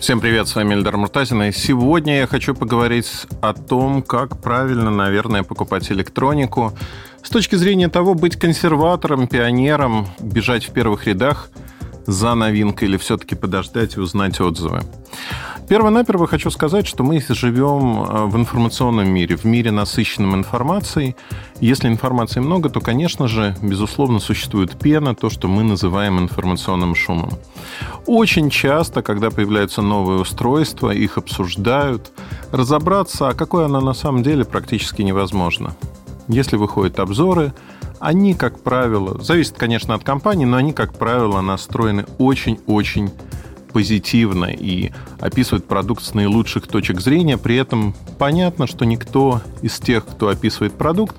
Всем привет, с вами Эльдар Муртазин, и сегодня я хочу поговорить о том, как правильно, наверное, покупать электронику с точки зрения того, быть консерватором, пионером, бежать в первых рядах за новинкой или все-таки подождать и узнать отзывы. Перво-наперво хочу сказать, что мы живем э, в информационном мире, в мире насыщенном информацией. Если информации много, то, конечно же, безусловно, существует пена, то, что мы называем информационным шумом. Очень часто, когда появляются новые устройства, их обсуждают, разобраться, а какое оно на самом деле, практически невозможно. Если выходят обзоры, они, как правило, зависит, конечно, от компании, но они, как правило, настроены очень-очень позитивно и описывает продукт с наилучших точек зрения. При этом понятно, что никто из тех, кто описывает продукт,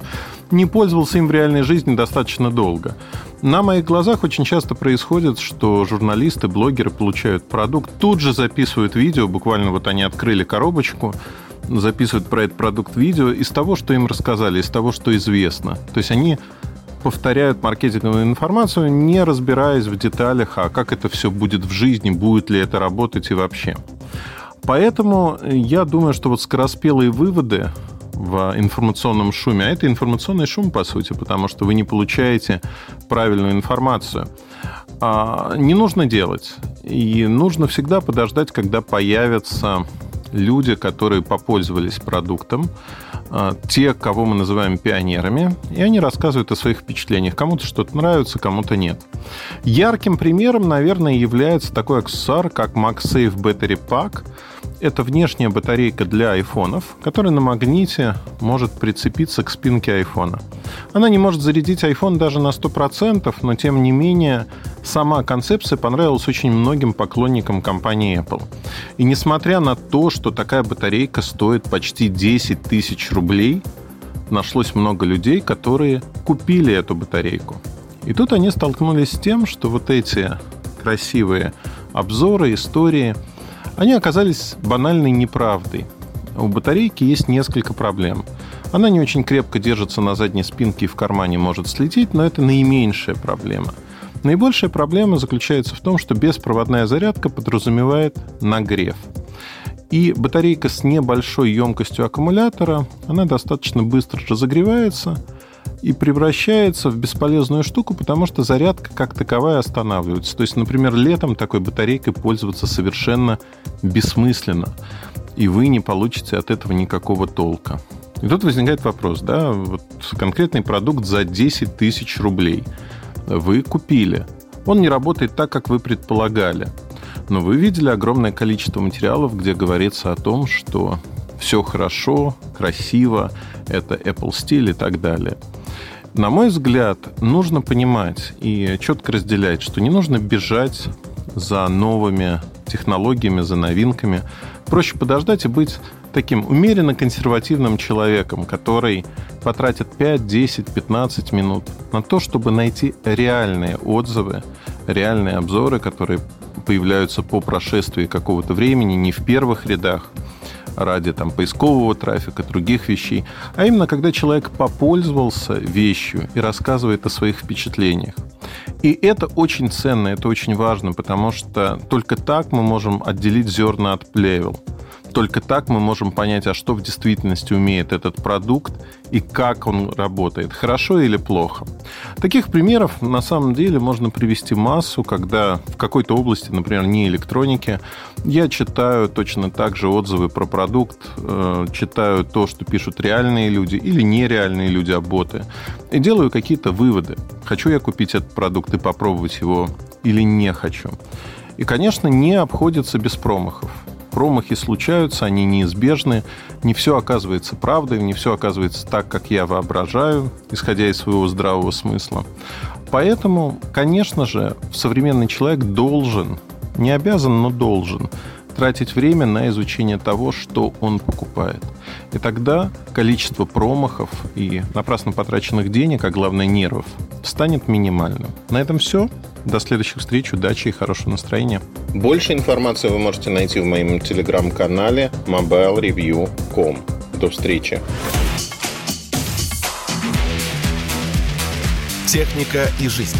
не пользовался им в реальной жизни достаточно долго. На моих глазах очень часто происходит, что журналисты, блогеры получают продукт, тут же записывают видео, буквально вот они открыли коробочку, записывают про этот продукт видео из того, что им рассказали, из того, что известно. То есть они повторяют маркетинговую информацию, не разбираясь в деталях, а как это все будет в жизни, будет ли это работать и вообще. Поэтому я думаю, что вот скороспелые выводы в информационном шуме, а это информационный шум, по сути, потому что вы не получаете правильную информацию, а, не нужно делать. И нужно всегда подождать, когда появятся люди, которые попользовались продуктом, те, кого мы называем пионерами, и они рассказывают о своих впечатлениях. Кому-то что-то нравится, кому-то нет. Ярким примером, наверное, является такой аксессуар, как MagSafe Battery Pack – это внешняя батарейка для айфонов, которая на магните может прицепиться к спинке айфона. Она не может зарядить iPhone даже на 100%, но тем не менее сама концепция понравилась очень многим поклонникам компании Apple. И несмотря на то, что такая батарейка стоит почти 10 тысяч рублей, нашлось много людей, которые купили эту батарейку. И тут они столкнулись с тем, что вот эти красивые обзоры, истории – они оказались банальной неправдой. У батарейки есть несколько проблем. Она не очень крепко держится на задней спинке и в кармане может слететь, но это наименьшая проблема. Наибольшая проблема заключается в том, что беспроводная зарядка подразумевает нагрев. И батарейка с небольшой емкостью аккумулятора, она достаточно быстро разогревается – и превращается в бесполезную штуку, потому что зарядка как таковая останавливается. То есть, например, летом такой батарейкой пользоваться совершенно бессмысленно, и вы не получите от этого никакого толка. И тут возникает вопрос, да, вот конкретный продукт за 10 тысяч рублей вы купили. Он не работает так, как вы предполагали. Но вы видели огромное количество материалов, где говорится о том, что все хорошо, красиво, это Apple стиль и так далее. На мой взгляд, нужно понимать и четко разделять, что не нужно бежать за новыми технологиями, за новинками. Проще подождать и быть таким умеренно консервативным человеком, который потратит 5, 10, 15 минут на то, чтобы найти реальные отзывы, реальные обзоры, которые появляются по прошествии какого-то времени, не в первых рядах, ради там, поискового трафика, других вещей, а именно когда человек попользовался вещью и рассказывает о своих впечатлениях. И это очень ценно, это очень важно, потому что только так мы можем отделить зерна от плевел – только так мы можем понять, а что в действительности умеет этот продукт и как он работает, хорошо или плохо. Таких примеров на самом деле можно привести массу, когда в какой-то области, например, не электроники, я читаю точно так же отзывы про продукт, э, читаю то, что пишут реальные люди или нереальные люди, а боты, и делаю какие-то выводы. Хочу я купить этот продукт и попробовать его или не хочу. И, конечно, не обходится без промахов промахи случаются, они неизбежны. Не все оказывается правдой, не все оказывается так, как я воображаю, исходя из своего здравого смысла. Поэтому, конечно же, современный человек должен, не обязан, но должен тратить время на изучение того, что он покупает. И тогда количество промахов и напрасно потраченных денег, а главное нервов, станет минимальным. На этом все. До следующих встреч, удачи и хорошего настроения. Больше информации вы можете найти в моем телеграм-канале mobilereview.com. До встречи. Техника и жизнь.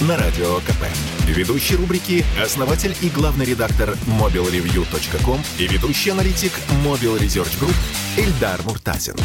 На радио КП. Ведущий рубрики – основатель и главный редактор mobilereview.com и ведущий аналитик Mobile Research Group Эльдар Муртазин.